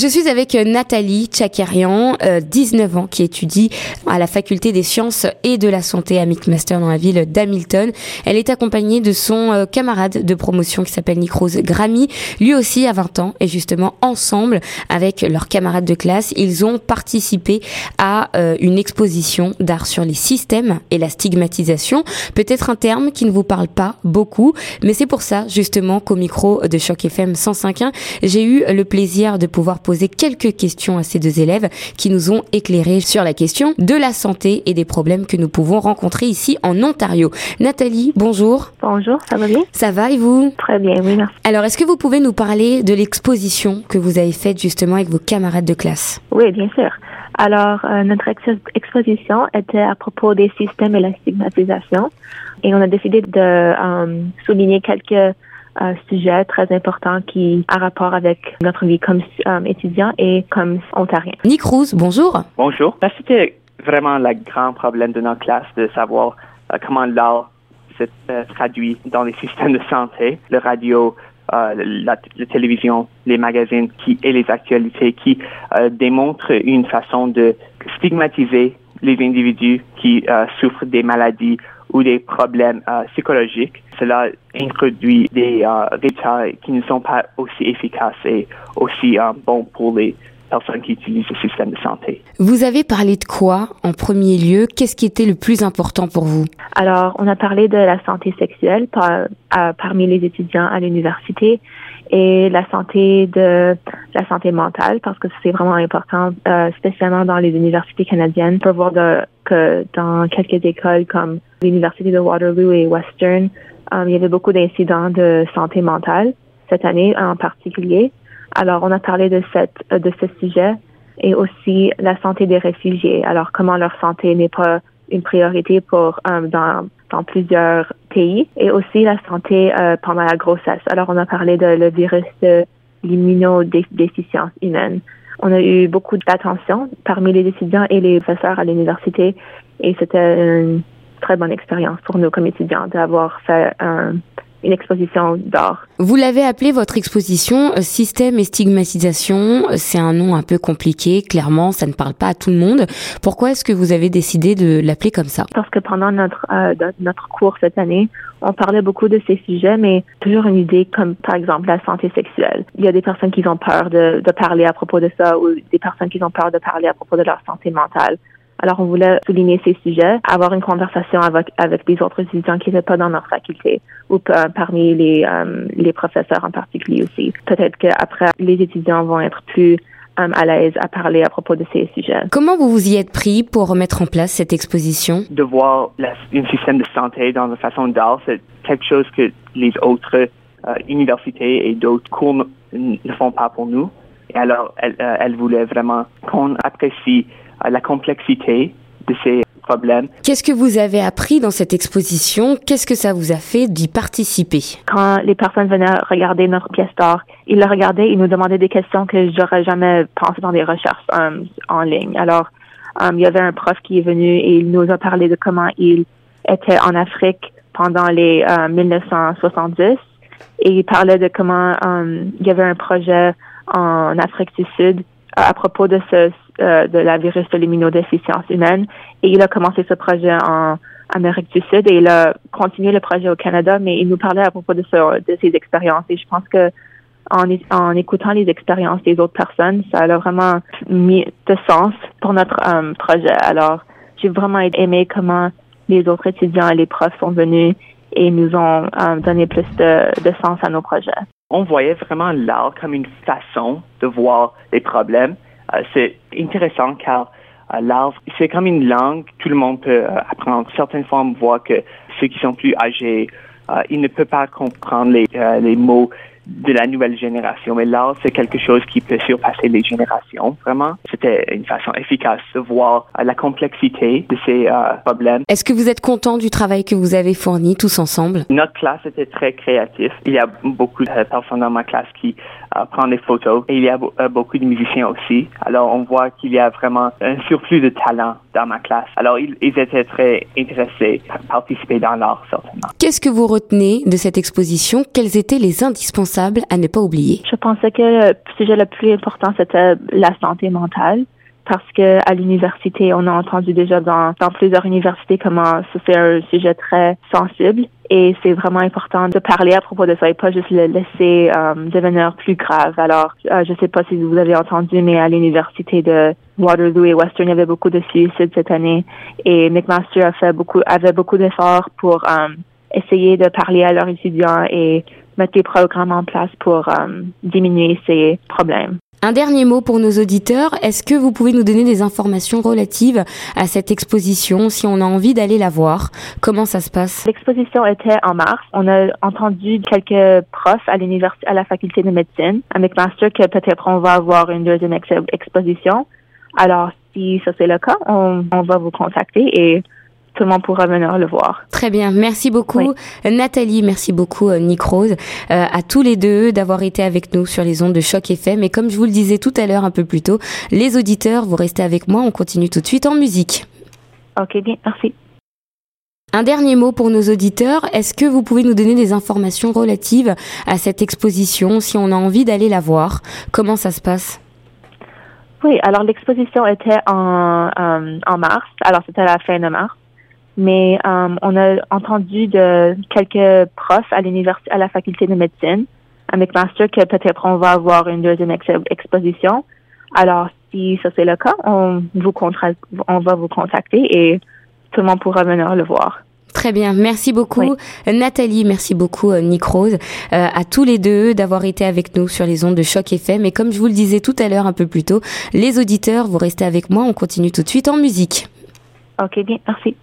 Je suis avec Nathalie Tchakarian, 19 ans, qui étudie à la faculté des sciences et de la santé à McMaster dans la ville d'Hamilton. Elle est accompagnée de son camarade de promotion qui s'appelle Nick Rose Grammy, lui aussi à 20 ans, et justement ensemble avec leurs camarades de classe, ils ont participé à une exposition d'art sur les systèmes et la stigmatisation. Peut-être un terme qui ne vous parle pas beaucoup, mais c'est pour ça justement qu'au micro de Choc FM 105.1, j'ai eu le plaisir de pouvoir poser quelques questions à ces deux élèves qui nous ont éclairé sur la question de la santé et des problèmes que nous pouvons rencontrer ici en Ontario. Nathalie, bonjour. Bonjour, ça va bien? Ça va et vous? Très bien, oui, merci. Alors, est-ce que vous pouvez nous parler de l'exposition que vous avez faite justement avec vos camarades de classe? Oui, bien sûr. Alors, euh, notre exposition était à propos des systèmes et la stigmatisation. Et on a décidé de euh, souligner quelques euh, sujets très importants qui ont rapport avec notre vie comme étudiant et comme ontarien. Nick Rouse, bonjour. Bonjour. C'était vraiment le grand problème de notre classe de savoir comment l'art se traduit dans les systèmes de santé, le radio, euh, la, télévision, les magazines qui, et les actualités qui euh, démontrent une façon de stigmatiser les individus qui euh, souffrent des maladies ou des problèmes psychologiques. Cela introduit des résultats qui ne sont pas aussi efficaces et aussi bons pour les personnes qui utilisent le système de santé. Vous avez parlé de quoi en premier lieu? Qu'est-ce qui était le plus important pour vous? Alors, on a parlé de la santé sexuelle par, parmi les étudiants à l'université et la santé de la santé mentale parce que c'est vraiment important, euh, spécialement dans les universités canadiennes. On peut voir que dans quelques écoles comme l'université de Waterloo et Western, euh, il y avait beaucoup d'incidents de santé mentale cette année en particulier. Alors, on a parlé de cette de ce sujet et aussi la santé des réfugiés. Alors, comment leur santé n'est pas une priorité pour euh, dans, dans plusieurs pays et aussi la santé euh, pendant la grossesse. Alors, on a parlé de le virus de l'immunodéficience humaine. On a eu beaucoup d'attention parmi les étudiants et les professeurs à l'université et c'était une très bonne expérience pour nous comme étudiants d'avoir fait un une exposition d'art. Vous l'avez appelé votre exposition euh, Système et stigmatisation. C'est un nom un peu compliqué, clairement, ça ne parle pas à tout le monde. Pourquoi est-ce que vous avez décidé de l'appeler comme ça? Parce que pendant notre euh, notre cours cette année, on parlait beaucoup de ces sujets, mais toujours une idée comme par exemple la santé sexuelle. Il y a des personnes qui ont peur de, de parler à propos de ça ou des personnes qui ont peur de parler à propos de leur santé mentale. Alors, on voulait souligner ces sujets, avoir une conversation avec, avec des autres étudiants qui n'étaient pas dans notre faculté ou parmi les, euh, les professeurs en particulier aussi. Peut-être qu'après, les étudiants vont être plus euh, à l'aise à parler à propos de ces sujets. Comment vous vous y êtes pris pour remettre en place cette exposition? De voir un système de santé dans la façon d'art, c'est quelque chose que les autres euh, universités et d'autres cours ne font pas pour nous. Et alors, elle, elle voulait vraiment qu'on apprécie la complexité de ces problèmes. Qu'est-ce que vous avez appris dans cette exposition? Qu'est-ce que ça vous a fait d'y participer? Quand les personnes venaient regarder notre pièce d'art, ils le regardaient, ils nous demandaient des questions que j'aurais jamais pensé dans des recherches euh, en ligne. Alors, euh, il y avait un prof qui est venu et il nous a parlé de comment il était en Afrique pendant les 1970 euh, et il parlait de comment il y avait un projet en Afrique du Sud à propos de ce euh, de la virus de l'immunodéficience humaine. Et il a commencé ce projet en Amérique du Sud et il a continué le projet au Canada, mais il nous parlait à propos de, de ses expériences. Et je pense que en, en écoutant les expériences des autres personnes, ça a vraiment mis de sens pour notre euh, projet. Alors, j'ai vraiment aimé comment les autres étudiants et les profs sont venus et nous ont euh, donné plus de, de sens à nos projets. On voyait vraiment l'art comme une façon de voir les problèmes. Euh, c'est intéressant car euh, l'art, c'est comme une langue, tout le monde peut euh, apprendre. Certaines formes voient que ceux qui sont plus âgés, ils ne peuvent pas comprendre les mots de la nouvelle génération. Mais l'art, c'est quelque chose qui peut surpasser les générations, vraiment. C'était une façon efficace de voir la complexité de ces problèmes. Est-ce que vous êtes content du travail que vous avez fourni tous ensemble? Notre classe était très créative. Il y a beaucoup de personnes dans ma classe qui prendre des photos. Et il y a euh, beaucoup de musiciens aussi. Alors, on voit qu'il y a vraiment un surplus de talent dans ma classe. Alors, ils, étaient très intéressés à participer dans l'art, certainement. Qu'est-ce que vous retenez de cette exposition? Quels étaient les indispensables à ne pas oublier Je pensais que le sujet le plus important, c'était la santé mentale parce que à l'université, on a entendu déjà dans, dans plusieurs universités comment c'est un sujet très sensible et c'est vraiment important de parler à propos de ça et pas juste le laisser euh, devenir plus grave. Alors, euh, je ne sais pas si vous avez entendu, mais à l'université de Waterloo et Western, il y avait beaucoup de suicides cette année et McMaster a fait beaucoup, avait beaucoup d'efforts pour euh, essayer de parler à leurs étudiants et mettre des programmes en place pour diminuer ces problèmes. Un dernier mot pour nos auditeurs. Est-ce que vous pouvez nous donner des informations relatives à cette exposition si on a envie d'aller la voir? Comment ça se passe? L'exposition était en mars. On a entendu quelques profs à l'université, à la faculté de médecine, à McMaster, que peut-être on va avoir une deuxième exposition. Alors, si ça c'est le cas, on, on va vous contacter et monde pourra venir le voir. Très bien, merci beaucoup Nathalie, merci beaucoup euh, Nick Rose, euh, à tous les deux d'avoir été avec nous sur les ondes de Choc FM. Et comme je vous le disais tout à l'heure un peu plus tôt, les auditeurs, vous restez avec moi, on continue tout de suite en musique. Ok, bien, merci. Un dernier mot pour nos auditeurs. Est-ce que vous pouvez nous donner des informations relatives à cette exposition si on a envie d'aller la voir? Comment ça se passe? Oui, alors l'exposition était en, euh, en mars. Alors c'était à la fin de mars mais euh, on a entendu de quelques profs à l'université, à la faculté de médecine, à McMaster, que peut-être on va avoir une deuxième exposition. Alors, si ça c'est le cas, on vous on va vous contacter et tout le monde pourra venir le voir. Très bien, merci beaucoup Nathalie, merci beaucoup euh, Nick Rose, euh, à tous les deux d'avoir été avec nous sur les ondes de Choc FM. Et comme je vous le disais tout à l'heure un peu plus tôt, les auditeurs, vous restez avec moi, on continue tout de suite en musique. Ok, bien, merci.